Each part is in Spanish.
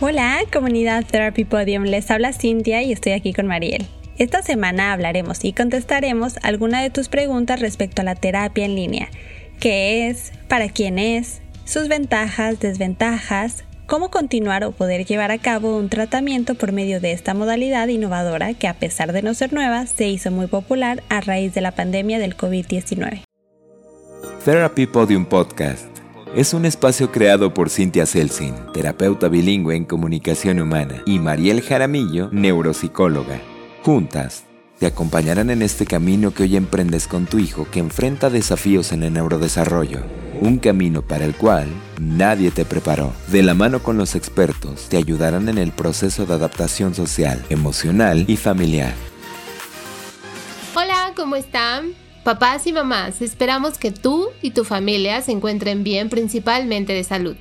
Hola, comunidad Therapy Podium, les habla Cintia y estoy aquí con Mariel. Esta semana hablaremos y contestaremos alguna de tus preguntas respecto a la terapia en línea. ¿Qué es? ¿Para quién es? Sus ventajas, desventajas, cómo continuar o poder llevar a cabo un tratamiento por medio de esta modalidad innovadora que a pesar de no ser nueva, se hizo muy popular a raíz de la pandemia del COVID-19. Therapy Podium Podcast es un espacio creado por Cynthia Selsin, terapeuta bilingüe en comunicación humana, y Mariel Jaramillo, neuropsicóloga. Juntas, te acompañarán en este camino que hoy emprendes con tu hijo que enfrenta desafíos en el neurodesarrollo. Un camino para el cual nadie te preparó. De la mano con los expertos, te ayudarán en el proceso de adaptación social, emocional y familiar. Hola, ¿cómo están? Papás y mamás, esperamos que tú y tu familia se encuentren bien principalmente de salud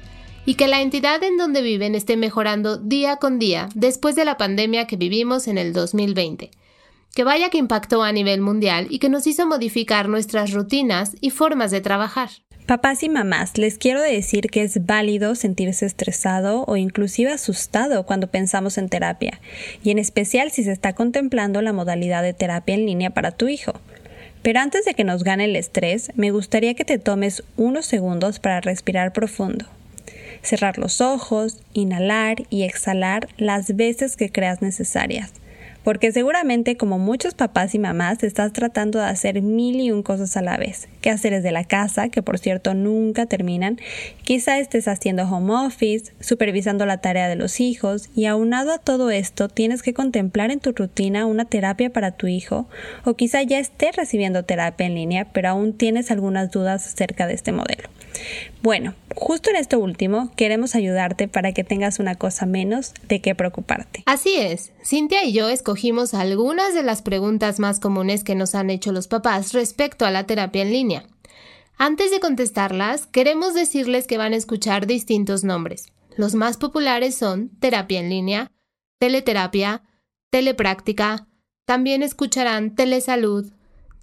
y que la entidad en donde viven esté mejorando día con día después de la pandemia que vivimos en el 2020. Que vaya que impactó a nivel mundial y que nos hizo modificar nuestras rutinas y formas de trabajar. Papás y mamás, les quiero decir que es válido sentirse estresado o inclusive asustado cuando pensamos en terapia, y en especial si se está contemplando la modalidad de terapia en línea para tu hijo. Pero antes de que nos gane el estrés, me gustaría que te tomes unos segundos para respirar profundo. Cerrar los ojos, inhalar y exhalar las veces que creas necesarias porque seguramente como muchos papás y mamás estás tratando de hacer mil y un cosas a la vez. ¿Qué hacer de la casa, que por cierto nunca terminan. Quizá estés haciendo home office, supervisando la tarea de los hijos y aunado a todo esto tienes que contemplar en tu rutina una terapia para tu hijo o quizá ya estés recibiendo terapia en línea pero aún tienes algunas dudas acerca de este modelo. Bueno, justo en esto último queremos ayudarte para que tengas una cosa menos de qué preocuparte. Así es, Cintia y yo escogimos algunas de las preguntas más comunes que nos han hecho los papás respecto a la terapia en línea. Antes de contestarlas, queremos decirles que van a escuchar distintos nombres. Los más populares son terapia en línea, teleterapia, telepráctica, también escucharán telesalud,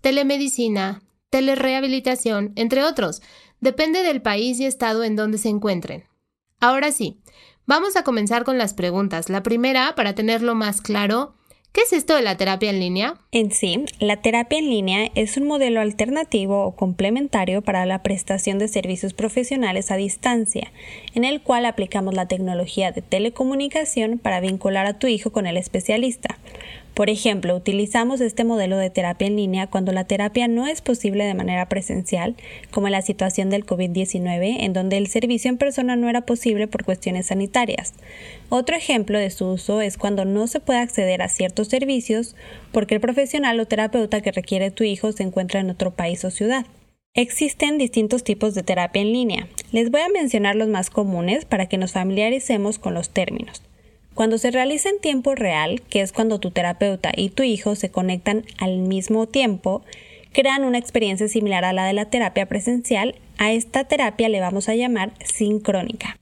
telemedicina, telerehabilitación, entre otros, Depende del país y estado en donde se encuentren. Ahora sí, vamos a comenzar con las preguntas. La primera, para tenerlo más claro, ¿Qué es esto de la terapia en línea? En sí, la terapia en línea es un modelo alternativo o complementario para la prestación de servicios profesionales a distancia, en el cual aplicamos la tecnología de telecomunicación para vincular a tu hijo con el especialista. Por ejemplo, utilizamos este modelo de terapia en línea cuando la terapia no es posible de manera presencial, como en la situación del COVID-19, en donde el servicio en persona no era posible por cuestiones sanitarias. Otro ejemplo de su uso es cuando no se puede acceder a ciertos servicios porque el profesional o terapeuta que requiere tu hijo se encuentra en otro país o ciudad. Existen distintos tipos de terapia en línea. Les voy a mencionar los más comunes para que nos familiaricemos con los términos. Cuando se realiza en tiempo real, que es cuando tu terapeuta y tu hijo se conectan al mismo tiempo, crean una experiencia similar a la de la terapia presencial, a esta terapia le vamos a llamar sincrónica.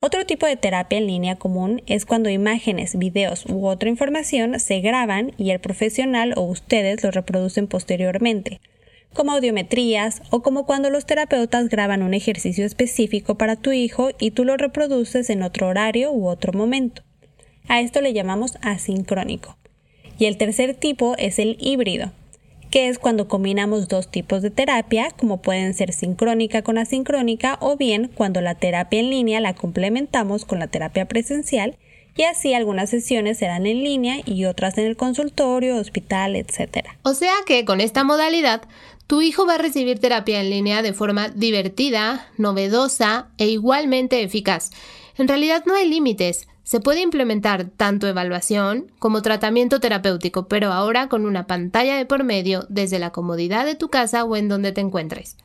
Otro tipo de terapia en línea común es cuando imágenes, videos u otra información se graban y el profesional o ustedes lo reproducen posteriormente, como audiometrías o como cuando los terapeutas graban un ejercicio específico para tu hijo y tú lo reproduces en otro horario u otro momento. A esto le llamamos asincrónico. Y el tercer tipo es el híbrido, que es cuando combinamos dos tipos de terapia, como pueden ser sincrónica con asincrónica, o bien cuando la terapia en línea la complementamos con la terapia presencial, y así algunas sesiones serán en línea y otras en el consultorio, hospital, etc. O sea que con esta modalidad, tu hijo va a recibir terapia en línea de forma divertida, novedosa e igualmente eficaz. En realidad no hay límites. Se puede implementar tanto evaluación como tratamiento terapéutico, pero ahora con una pantalla de por medio desde la comodidad de tu casa o en donde te encuentres.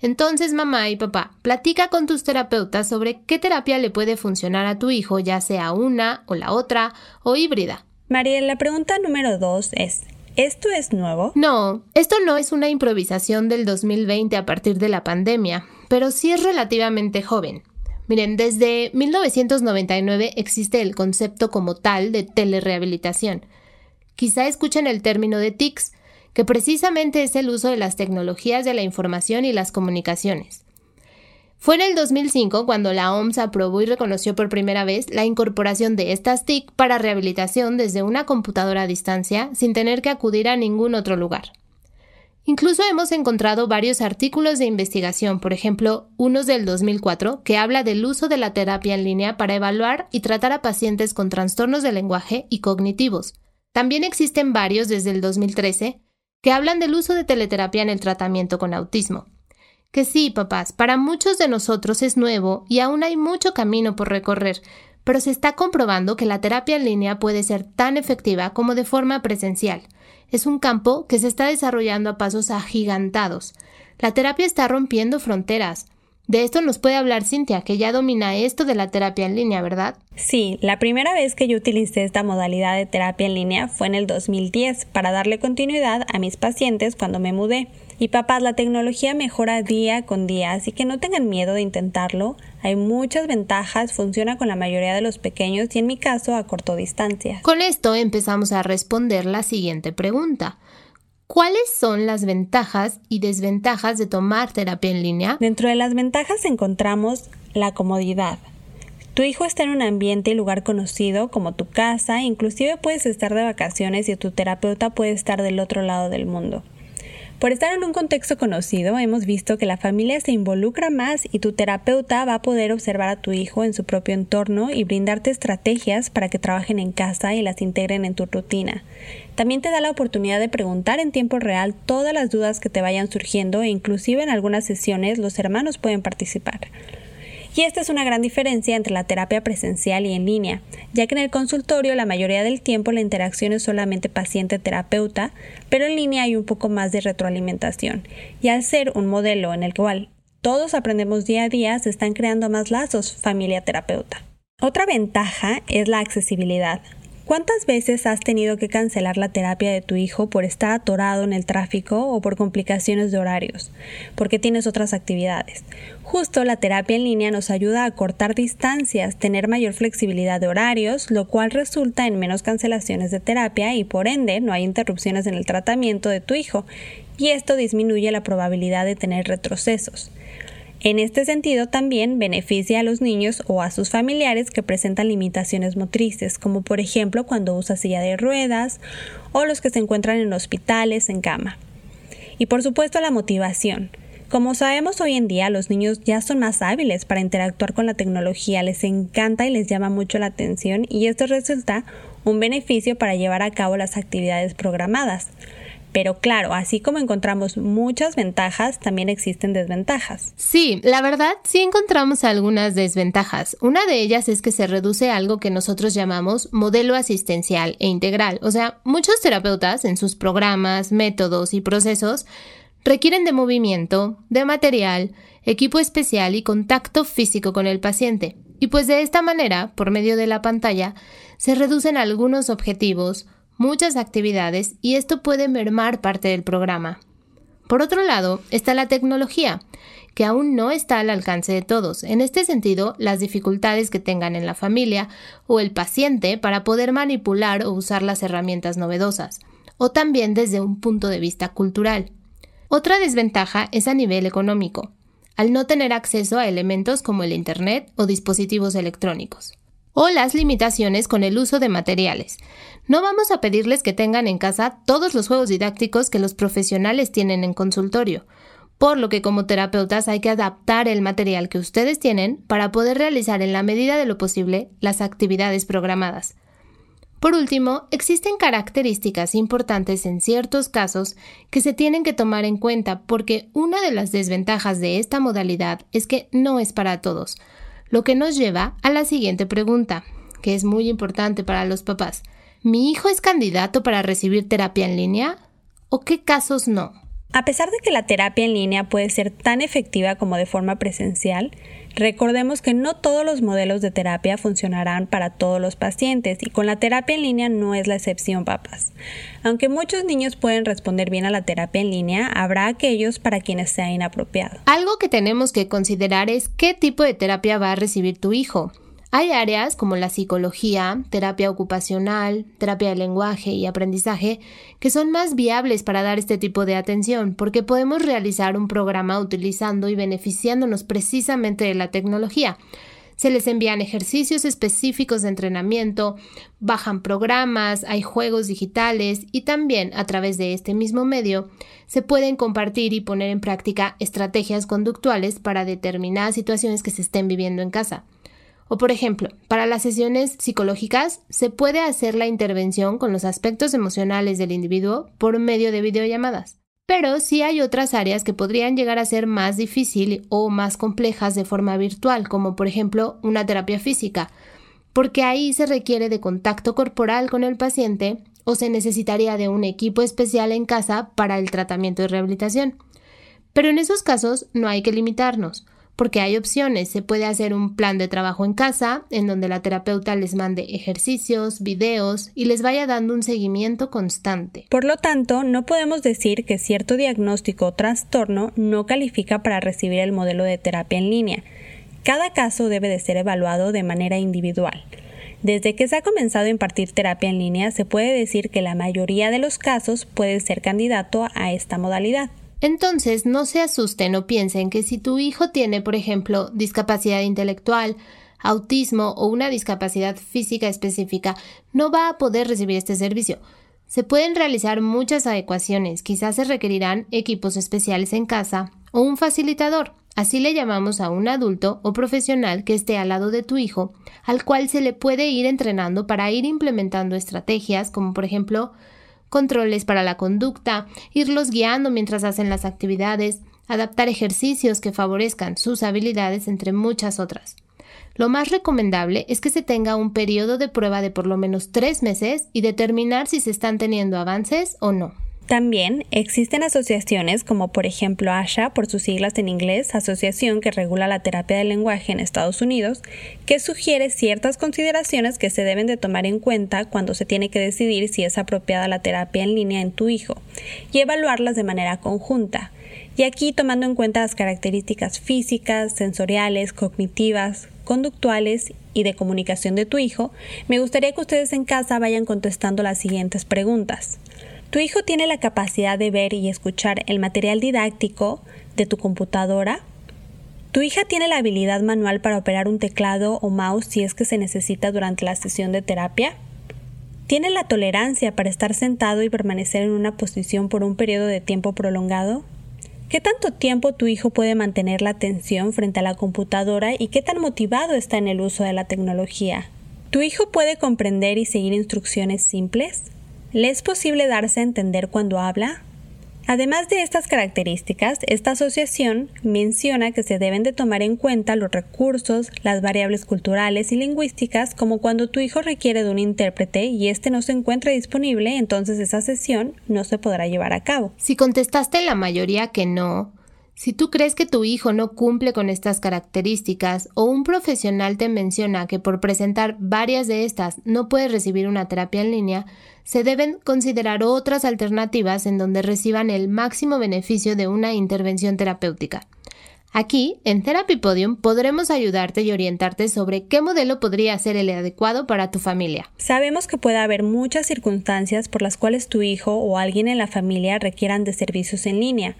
Entonces, mamá y papá, platica con tus terapeutas sobre qué terapia le puede funcionar a tu hijo, ya sea una o la otra o híbrida. María, la pregunta número dos es, ¿esto es nuevo? No, esto no es una improvisación del 2020 a partir de la pandemia, pero sí es relativamente joven. Miren, desde 1999 existe el concepto como tal de telerehabilitación. Quizá escuchen el término de TICS, que precisamente es el uso de las tecnologías de la información y las comunicaciones. Fue en el 2005 cuando la OMS aprobó y reconoció por primera vez la incorporación de estas TIC para rehabilitación desde una computadora a distancia sin tener que acudir a ningún otro lugar. Incluso hemos encontrado varios artículos de investigación, por ejemplo, unos del 2004, que habla del uso de la terapia en línea para evaluar y tratar a pacientes con trastornos de lenguaje y cognitivos. También existen varios desde el 2013 que hablan del uso de teleterapia en el tratamiento con autismo. Que sí, papás, para muchos de nosotros es nuevo y aún hay mucho camino por recorrer, pero se está comprobando que la terapia en línea puede ser tan efectiva como de forma presencial. Es un campo que se está desarrollando a pasos agigantados. La terapia está rompiendo fronteras. De esto nos puede hablar Cintia, que ya domina esto de la terapia en línea, ¿verdad? Sí, la primera vez que yo utilicé esta modalidad de terapia en línea fue en el 2010 para darle continuidad a mis pacientes cuando me mudé. Y papás, la tecnología mejora día con día, así que no tengan miedo de intentarlo. Hay muchas ventajas, funciona con la mayoría de los pequeños y en mi caso a corto distancia. Con esto empezamos a responder la siguiente pregunta. ¿Cuáles son las ventajas y desventajas de tomar terapia en línea? Dentro de las ventajas encontramos la comodidad. Tu hijo está en un ambiente y lugar conocido como tu casa, inclusive puedes estar de vacaciones y tu terapeuta puede estar del otro lado del mundo. Por estar en un contexto conocido, hemos visto que la familia se involucra más y tu terapeuta va a poder observar a tu hijo en su propio entorno y brindarte estrategias para que trabajen en casa y las integren en tu rutina. También te da la oportunidad de preguntar en tiempo real todas las dudas que te vayan surgiendo e inclusive en algunas sesiones los hermanos pueden participar. Y esta es una gran diferencia entre la terapia presencial y en línea, ya que en el consultorio la mayoría del tiempo la interacción es solamente paciente-terapeuta, pero en línea hay un poco más de retroalimentación. Y al ser un modelo en el cual todos aprendemos día a día, se están creando más lazos familia-terapeuta. Otra ventaja es la accesibilidad. ¿Cuántas veces has tenido que cancelar la terapia de tu hijo por estar atorado en el tráfico o por complicaciones de horarios? Porque tienes otras actividades. Justo la terapia en línea nos ayuda a cortar distancias, tener mayor flexibilidad de horarios, lo cual resulta en menos cancelaciones de terapia y por ende no hay interrupciones en el tratamiento de tu hijo, y esto disminuye la probabilidad de tener retrocesos. En este sentido, también beneficia a los niños o a sus familiares que presentan limitaciones motrices, como por ejemplo cuando usa silla de ruedas o los que se encuentran en hospitales en cama. Y por supuesto la motivación. Como sabemos hoy en día, los niños ya son más hábiles para interactuar con la tecnología, les encanta y les llama mucho la atención y esto resulta un beneficio para llevar a cabo las actividades programadas. Pero claro, así como encontramos muchas ventajas, también existen desventajas. Sí, la verdad sí encontramos algunas desventajas. Una de ellas es que se reduce algo que nosotros llamamos modelo asistencial e integral. O sea, muchos terapeutas en sus programas, métodos y procesos requieren de movimiento, de material, equipo especial y contacto físico con el paciente. Y pues de esta manera, por medio de la pantalla, se reducen algunos objetivos, muchas actividades y esto puede mermar parte del programa. Por otro lado, está la tecnología, que aún no está al alcance de todos. En este sentido, las dificultades que tengan en la familia o el paciente para poder manipular o usar las herramientas novedosas, o también desde un punto de vista cultural. Otra desventaja es a nivel económico, al no tener acceso a elementos como el Internet o dispositivos electrónicos o las limitaciones con el uso de materiales. No vamos a pedirles que tengan en casa todos los juegos didácticos que los profesionales tienen en consultorio, por lo que como terapeutas hay que adaptar el material que ustedes tienen para poder realizar en la medida de lo posible las actividades programadas. Por último, existen características importantes en ciertos casos que se tienen que tomar en cuenta porque una de las desventajas de esta modalidad es que no es para todos. Lo que nos lleva a la siguiente pregunta, que es muy importante para los papás. ¿Mi hijo es candidato para recibir terapia en línea? ¿O qué casos no? A pesar de que la terapia en línea puede ser tan efectiva como de forma presencial, Recordemos que no todos los modelos de terapia funcionarán para todos los pacientes y con la terapia en línea no es la excepción, papás. Aunque muchos niños pueden responder bien a la terapia en línea, habrá aquellos para quienes sea inapropiado. Algo que tenemos que considerar es qué tipo de terapia va a recibir tu hijo. Hay áreas como la psicología, terapia ocupacional, terapia de lenguaje y aprendizaje que son más viables para dar este tipo de atención porque podemos realizar un programa utilizando y beneficiándonos precisamente de la tecnología. Se les envían ejercicios específicos de entrenamiento, bajan programas, hay juegos digitales y también a través de este mismo medio se pueden compartir y poner en práctica estrategias conductuales para determinadas situaciones que se estén viviendo en casa. O por ejemplo, para las sesiones psicológicas se puede hacer la intervención con los aspectos emocionales del individuo por medio de videollamadas. Pero sí hay otras áreas que podrían llegar a ser más difícil o más complejas de forma virtual, como por ejemplo una terapia física, porque ahí se requiere de contacto corporal con el paciente o se necesitaría de un equipo especial en casa para el tratamiento y rehabilitación. Pero en esos casos no hay que limitarnos porque hay opciones. Se puede hacer un plan de trabajo en casa, en donde la terapeuta les mande ejercicios, videos y les vaya dando un seguimiento constante. Por lo tanto, no podemos decir que cierto diagnóstico o trastorno no califica para recibir el modelo de terapia en línea. Cada caso debe de ser evaluado de manera individual. Desde que se ha comenzado a impartir terapia en línea, se puede decir que la mayoría de los casos puede ser candidato a esta modalidad. Entonces, no se asusten o piensen que si tu hijo tiene, por ejemplo, discapacidad intelectual, autismo o una discapacidad física específica, no va a poder recibir este servicio. Se pueden realizar muchas adecuaciones, quizás se requerirán equipos especiales en casa o un facilitador. Así le llamamos a un adulto o profesional que esté al lado de tu hijo, al cual se le puede ir entrenando para ir implementando estrategias como por ejemplo controles para la conducta, irlos guiando mientras hacen las actividades, adaptar ejercicios que favorezcan sus habilidades, entre muchas otras. Lo más recomendable es que se tenga un periodo de prueba de por lo menos tres meses y determinar si se están teniendo avances o no. También existen asociaciones como por ejemplo ASHA, por sus siglas en inglés, Asociación que regula la terapia del lenguaje en Estados Unidos, que sugiere ciertas consideraciones que se deben de tomar en cuenta cuando se tiene que decidir si es apropiada la terapia en línea en tu hijo y evaluarlas de manera conjunta. Y aquí tomando en cuenta las características físicas, sensoriales, cognitivas, conductuales y de comunicación de tu hijo, me gustaría que ustedes en casa vayan contestando las siguientes preguntas. Tu hijo tiene la capacidad de ver y escuchar el material didáctico de tu computadora. Tu hija tiene la habilidad manual para operar un teclado o mouse si es que se necesita durante la sesión de terapia. ¿Tiene la tolerancia para estar sentado y permanecer en una posición por un periodo de tiempo prolongado? ¿Qué tanto tiempo tu hijo puede mantener la atención frente a la computadora y qué tan motivado está en el uso de la tecnología? ¿Tu hijo puede comprender y seguir instrucciones simples? ¿Le es posible darse a entender cuando habla? Además de estas características, esta asociación menciona que se deben de tomar en cuenta los recursos, las variables culturales y lingüísticas, como cuando tu hijo requiere de un intérprete y éste no se encuentra disponible, entonces esa sesión no se podrá llevar a cabo. Si contestaste la mayoría que no, si tú crees que tu hijo no cumple con estas características o un profesional te menciona que por presentar varias de estas no puedes recibir una terapia en línea, se deben considerar otras alternativas en donde reciban el máximo beneficio de una intervención terapéutica. Aquí, en Therapy Podium, podremos ayudarte y orientarte sobre qué modelo podría ser el adecuado para tu familia. Sabemos que puede haber muchas circunstancias por las cuales tu hijo o alguien en la familia requieran de servicios en línea.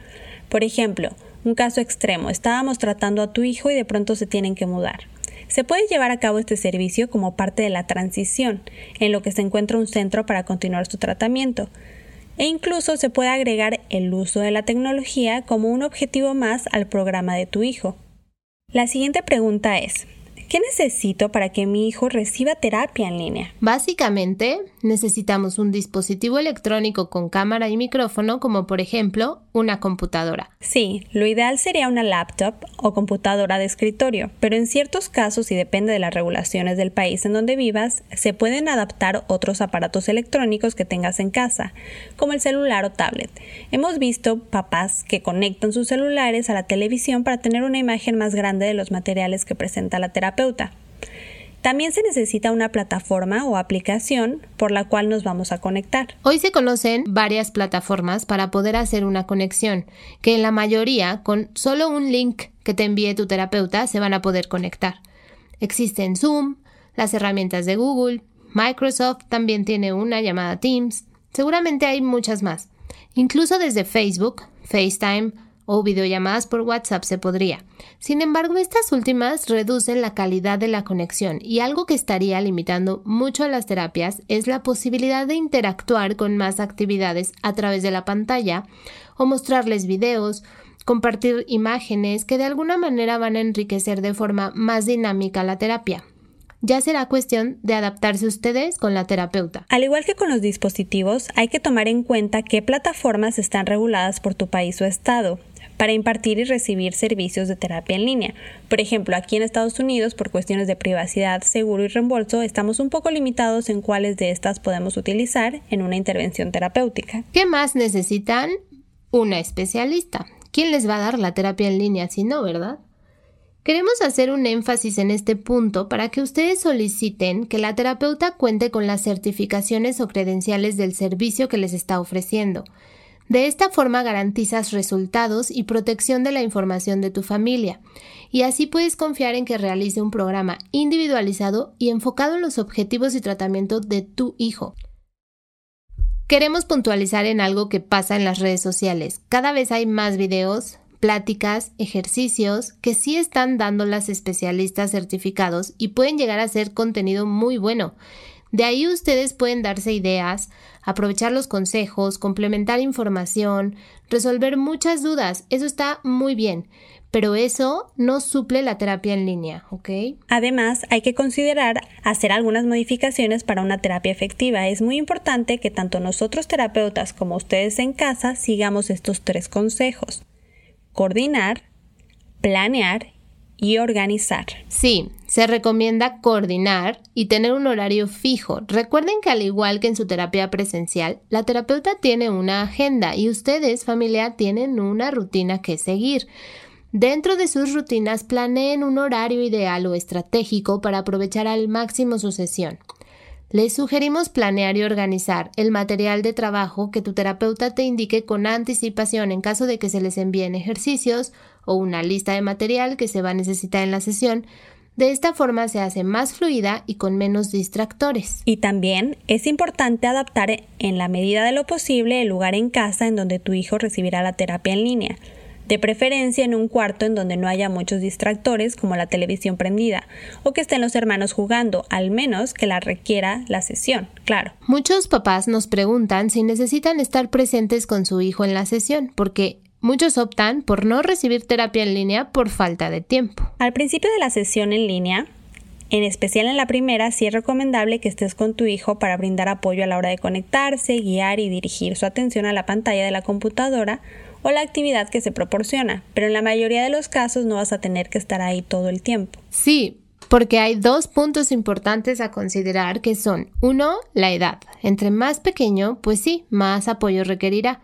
Por ejemplo, un caso extremo, estábamos tratando a tu hijo y de pronto se tienen que mudar. Se puede llevar a cabo este servicio como parte de la transición, en lo que se encuentra un centro para continuar su tratamiento. E incluso se puede agregar el uso de la tecnología como un objetivo más al programa de tu hijo. La siguiente pregunta es, ¿Qué necesito para que mi hijo reciba terapia en línea? Básicamente, necesitamos un dispositivo electrónico con cámara y micrófono, como por ejemplo una computadora. Sí, lo ideal sería una laptop o computadora de escritorio, pero en ciertos casos y depende de las regulaciones del país en donde vivas, se pueden adaptar otros aparatos electrónicos que tengas en casa, como el celular o tablet. Hemos visto papás que conectan sus celulares a la televisión para tener una imagen más grande de los materiales que presenta la terapia también se necesita una plataforma o aplicación por la cual nos vamos a conectar. Hoy se conocen varias plataformas para poder hacer una conexión, que en la mayoría con solo un link que te envíe tu terapeuta se van a poder conectar. Existen Zoom, las herramientas de Google, Microsoft también tiene una llamada Teams, seguramente hay muchas más. Incluso desde Facebook, FaceTime o videollamadas por WhatsApp se podría. Sin embargo, estas últimas reducen la calidad de la conexión y algo que estaría limitando mucho a las terapias es la posibilidad de interactuar con más actividades a través de la pantalla o mostrarles videos, compartir imágenes que de alguna manera van a enriquecer de forma más dinámica la terapia. Ya será cuestión de adaptarse ustedes con la terapeuta. Al igual que con los dispositivos, hay que tomar en cuenta qué plataformas están reguladas por tu país o estado para impartir y recibir servicios de terapia en línea. Por ejemplo, aquí en Estados Unidos, por cuestiones de privacidad, seguro y reembolso, estamos un poco limitados en cuáles de estas podemos utilizar en una intervención terapéutica. ¿Qué más necesitan? Una especialista. ¿Quién les va a dar la terapia en línea si no, verdad? Queremos hacer un énfasis en este punto para que ustedes soliciten que la terapeuta cuente con las certificaciones o credenciales del servicio que les está ofreciendo. De esta forma garantizas resultados y protección de la información de tu familia, y así puedes confiar en que realice un programa individualizado y enfocado en los objetivos y tratamiento de tu hijo. Queremos puntualizar en algo que pasa en las redes sociales. Cada vez hay más videos, pláticas, ejercicios que sí están dando las especialistas certificados y pueden llegar a ser contenido muy bueno. De ahí ustedes pueden darse ideas, aprovechar los consejos, complementar información, resolver muchas dudas. Eso está muy bien, pero eso no suple la terapia en línea, ¿ok? Además, hay que considerar hacer algunas modificaciones para una terapia efectiva. Es muy importante que tanto nosotros terapeutas como ustedes en casa sigamos estos tres consejos coordinar, planear y organizar. Sí, se recomienda coordinar y tener un horario fijo. Recuerden que al igual que en su terapia presencial, la terapeuta tiene una agenda y ustedes, familia, tienen una rutina que seguir. Dentro de sus rutinas planeen un horario ideal o estratégico para aprovechar al máximo su sesión. Les sugerimos planear y organizar el material de trabajo que tu terapeuta te indique con anticipación en caso de que se les envíen ejercicios o una lista de material que se va a necesitar en la sesión. De esta forma se hace más fluida y con menos distractores. Y también es importante adaptar en la medida de lo posible el lugar en casa en donde tu hijo recibirá la terapia en línea de preferencia en un cuarto en donde no haya muchos distractores como la televisión prendida o que estén los hermanos jugando, al menos que la requiera la sesión, claro. Muchos papás nos preguntan si necesitan estar presentes con su hijo en la sesión, porque Muchos optan por no recibir terapia en línea por falta de tiempo. Al principio de la sesión en línea, en especial en la primera, sí es recomendable que estés con tu hijo para brindar apoyo a la hora de conectarse, guiar y dirigir su atención a la pantalla de la computadora o la actividad que se proporciona, pero en la mayoría de los casos no vas a tener que estar ahí todo el tiempo. Sí, porque hay dos puntos importantes a considerar que son, uno, la edad. Entre más pequeño, pues sí, más apoyo requerirá.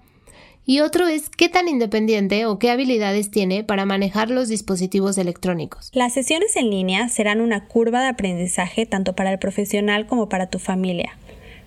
Y otro es qué tan independiente o qué habilidades tiene para manejar los dispositivos electrónicos. Las sesiones en línea serán una curva de aprendizaje tanto para el profesional como para tu familia.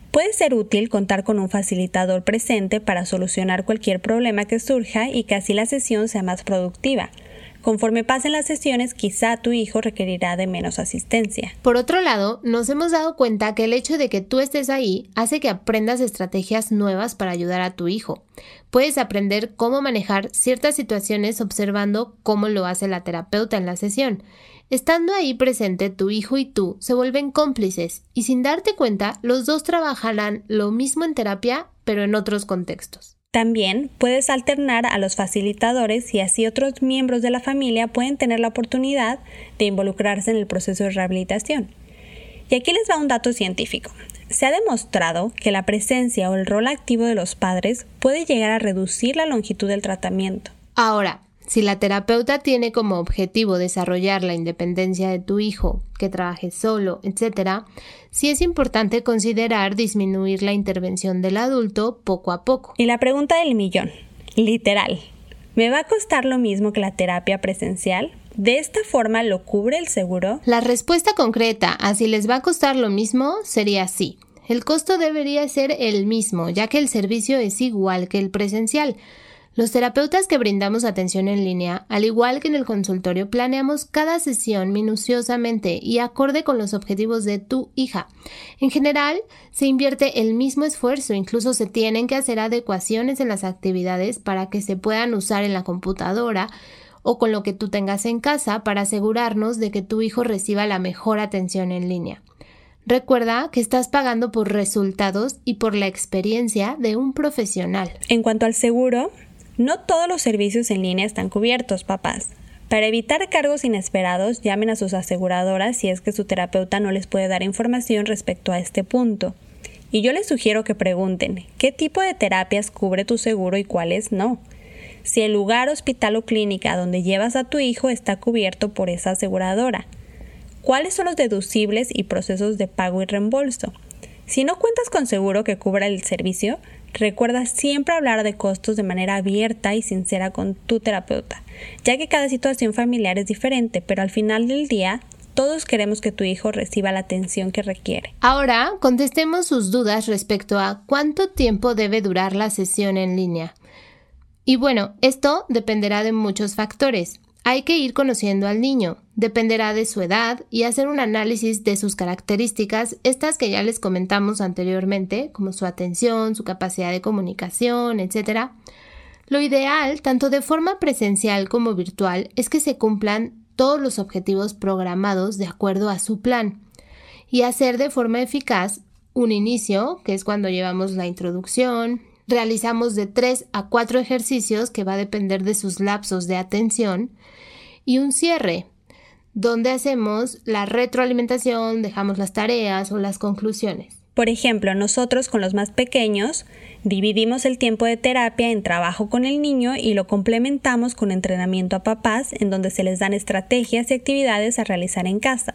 Puede ser útil contar con un facilitador presente para solucionar cualquier problema que surja y que así la sesión sea más productiva. Conforme pasen las sesiones, quizá tu hijo requerirá de menos asistencia. Por otro lado, nos hemos dado cuenta que el hecho de que tú estés ahí hace que aprendas estrategias nuevas para ayudar a tu hijo. Puedes aprender cómo manejar ciertas situaciones observando cómo lo hace la terapeuta en la sesión. Estando ahí presente, tu hijo y tú se vuelven cómplices y sin darte cuenta, los dos trabajarán lo mismo en terapia, pero en otros contextos. También puedes alternar a los facilitadores y así otros miembros de la familia pueden tener la oportunidad de involucrarse en el proceso de rehabilitación. Y aquí les va un dato científico. Se ha demostrado que la presencia o el rol activo de los padres puede llegar a reducir la longitud del tratamiento. Ahora, si la terapeuta tiene como objetivo desarrollar la independencia de tu hijo, que trabaje solo, etc., sí es importante considerar disminuir la intervención del adulto poco a poco. Y la pregunta del millón, literal, ¿me va a costar lo mismo que la terapia presencial? ¿De esta forma lo cubre el seguro? La respuesta concreta a si les va a costar lo mismo sería sí. El costo debería ser el mismo, ya que el servicio es igual que el presencial. Los terapeutas que brindamos atención en línea, al igual que en el consultorio, planeamos cada sesión minuciosamente y acorde con los objetivos de tu hija. En general, se invierte el mismo esfuerzo, incluso se tienen que hacer adecuaciones en las actividades para que se puedan usar en la computadora o con lo que tú tengas en casa para asegurarnos de que tu hijo reciba la mejor atención en línea. Recuerda que estás pagando por resultados y por la experiencia de un profesional. En cuanto al seguro, no todos los servicios en línea están cubiertos, papás. Para evitar cargos inesperados, llamen a sus aseguradoras si es que su terapeuta no les puede dar información respecto a este punto. Y yo les sugiero que pregunten qué tipo de terapias cubre tu seguro y cuáles no. Si el lugar, hospital o clínica donde llevas a tu hijo está cubierto por esa aseguradora. ¿Cuáles son los deducibles y procesos de pago y reembolso? Si no cuentas con seguro que cubra el servicio, Recuerda siempre hablar de costos de manera abierta y sincera con tu terapeuta, ya que cada situación familiar es diferente, pero al final del día todos queremos que tu hijo reciba la atención que requiere. Ahora contestemos sus dudas respecto a cuánto tiempo debe durar la sesión en línea. Y bueno, esto dependerá de muchos factores. Hay que ir conociendo al niño, dependerá de su edad y hacer un análisis de sus características, estas que ya les comentamos anteriormente, como su atención, su capacidad de comunicación, etc. Lo ideal, tanto de forma presencial como virtual, es que se cumplan todos los objetivos programados de acuerdo a su plan y hacer de forma eficaz un inicio, que es cuando llevamos la introducción, realizamos de 3 a 4 ejercicios que va a depender de sus lapsos de atención y un cierre, donde hacemos la retroalimentación, dejamos las tareas o las conclusiones. Por ejemplo, nosotros con los más pequeños dividimos el tiempo de terapia en trabajo con el niño y lo complementamos con entrenamiento a papás en donde se les dan estrategias y actividades a realizar en casa.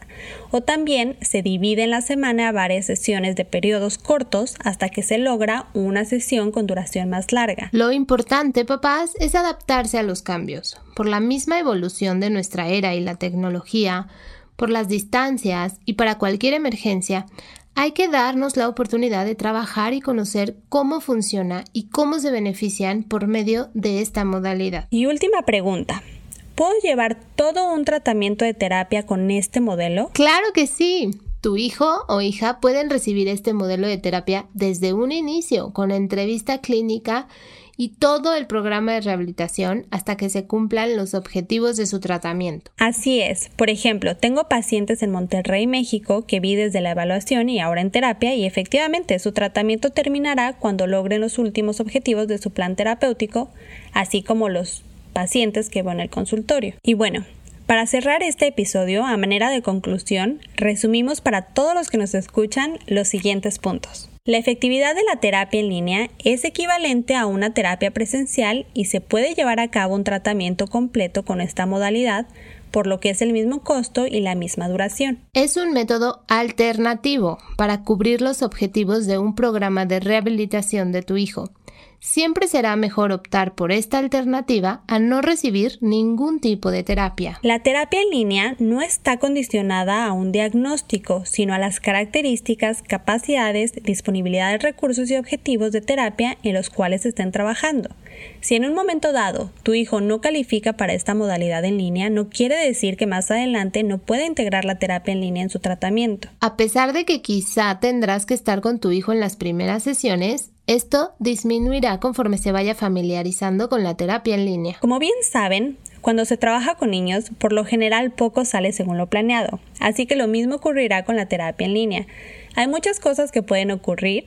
O también se divide en la semana varias sesiones de periodos cortos hasta que se logra una sesión con duración más larga. Lo importante, papás, es adaptarse a los cambios. Por la misma evolución de nuestra era y la tecnología, por las distancias y para cualquier emergencia, hay que darnos la oportunidad de trabajar y conocer cómo funciona y cómo se benefician por medio de esta modalidad. Y última pregunta. ¿Puedo llevar todo un tratamiento de terapia con este modelo? Claro que sí. Tu hijo o hija pueden recibir este modelo de terapia desde un inicio, con entrevista clínica y todo el programa de rehabilitación hasta que se cumplan los objetivos de su tratamiento. Así es. Por ejemplo, tengo pacientes en Monterrey, México, que vi desde la evaluación y ahora en terapia y efectivamente su tratamiento terminará cuando logren los últimos objetivos de su plan terapéutico, así como los pacientes que van al consultorio. Y bueno, para cerrar este episodio, a manera de conclusión, resumimos para todos los que nos escuchan los siguientes puntos. La efectividad de la terapia en línea es equivalente a una terapia presencial y se puede llevar a cabo un tratamiento completo con esta modalidad, por lo que es el mismo costo y la misma duración. Es un método alternativo para cubrir los objetivos de un programa de rehabilitación de tu hijo siempre será mejor optar por esta alternativa a no recibir ningún tipo de terapia. La terapia en línea no está condicionada a un diagnóstico, sino a las características, capacidades, disponibilidad de recursos y objetivos de terapia en los cuales estén trabajando. Si en un momento dado tu hijo no califica para esta modalidad en línea, no quiere decir que más adelante no pueda integrar la terapia en línea en su tratamiento. A pesar de que quizá tendrás que estar con tu hijo en las primeras sesiones, esto disminuirá conforme se vaya familiarizando con la terapia en línea. Como bien saben, cuando se trabaja con niños, por lo general poco sale según lo planeado, así que lo mismo ocurrirá con la terapia en línea. Hay muchas cosas que pueden ocurrir,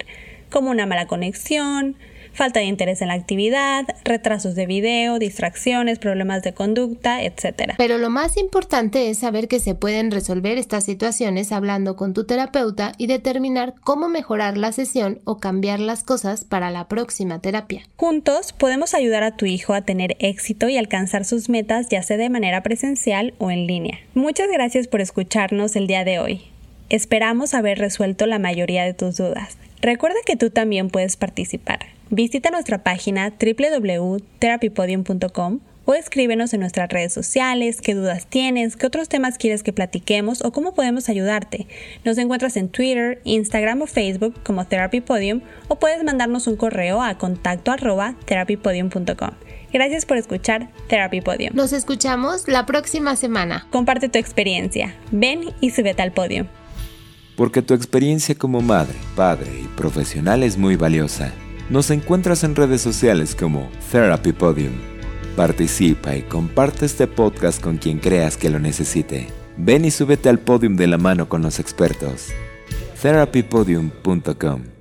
como una mala conexión, falta de interés en la actividad, retrasos de video, distracciones, problemas de conducta, etc. Pero lo más importante es saber que se pueden resolver estas situaciones hablando con tu terapeuta y determinar cómo mejorar la sesión o cambiar las cosas para la próxima terapia. Juntos podemos ayudar a tu hijo a tener éxito y alcanzar sus metas ya sea de manera presencial o en línea. Muchas gracias por escucharnos el día de hoy. Esperamos haber resuelto la mayoría de tus dudas. Recuerda que tú también puedes participar. Visita nuestra página www.therapypodium.com o escríbenos en nuestras redes sociales, qué dudas tienes, qué otros temas quieres que platiquemos o cómo podemos ayudarte. Nos encuentras en Twitter, Instagram o Facebook como Therapy Podium o puedes mandarnos un correo a contacto arroba therapypodium.com. Gracias por escuchar Therapy Podium. Nos escuchamos la próxima semana. Comparte tu experiencia. Ven y súbete al podio. Porque tu experiencia como madre, padre y profesional es muy valiosa. Nos encuentras en redes sociales como Therapy Podium. Participa y comparte este podcast con quien creas que lo necesite. Ven y súbete al podium de la mano con los expertos. therapypodium.com